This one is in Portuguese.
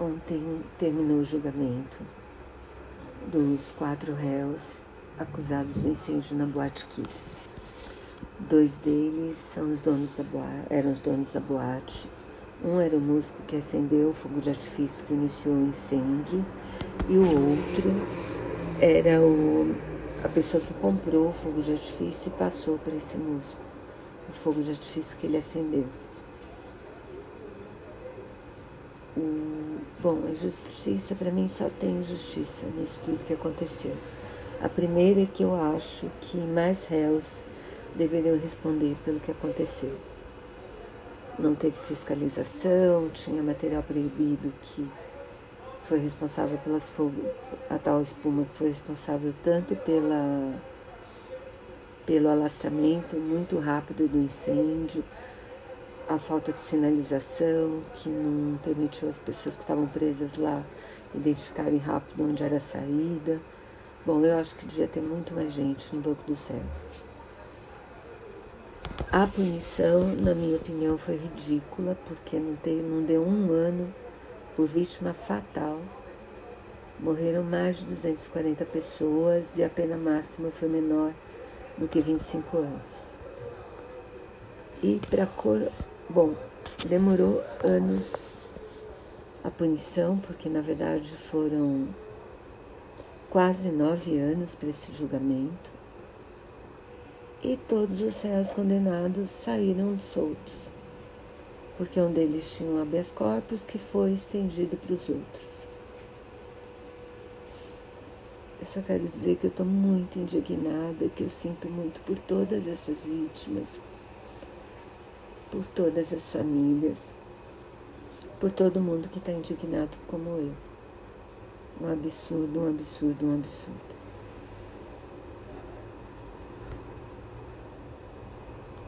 Ontem terminou o julgamento dos quatro réus acusados do incêndio na Boate Kiss. Dois deles são os donos da boate, eram os donos da boate. Um era o músico que acendeu o fogo de artifício que iniciou o incêndio e o outro era o, a pessoa que comprou o fogo de artifício e passou para esse músico o fogo de artifício que ele acendeu. Bom, a justiça para mim só tem justiça nisso tudo que aconteceu. A primeira é que eu acho que mais réus deveriam responder pelo que aconteceu. Não teve fiscalização, tinha material proibido que foi responsável pelas a tal espuma que foi responsável tanto pela pelo alastramento muito rápido do incêndio, a falta de sinalização que não permitiu as pessoas que estavam presas lá identificarem rápido onde era a saída. Bom, eu acho que devia ter muito mais gente no Banco dos Céus. A punição, na minha opinião, foi ridícula, porque não, não deu um ano por vítima fatal. Morreram mais de 240 pessoas e a pena máxima foi menor do que 25 anos. E para cor Bom, demorou anos a punição, porque na verdade foram quase nove anos para esse julgamento. E todos os réus condenados saíram soltos, porque um deles tinha um habeas corpus que foi estendido para os outros. Eu só quero dizer que eu estou muito indignada, que eu sinto muito por todas essas vítimas por todas as famílias, por todo mundo que está indignado como eu. Um absurdo, um absurdo, um absurdo.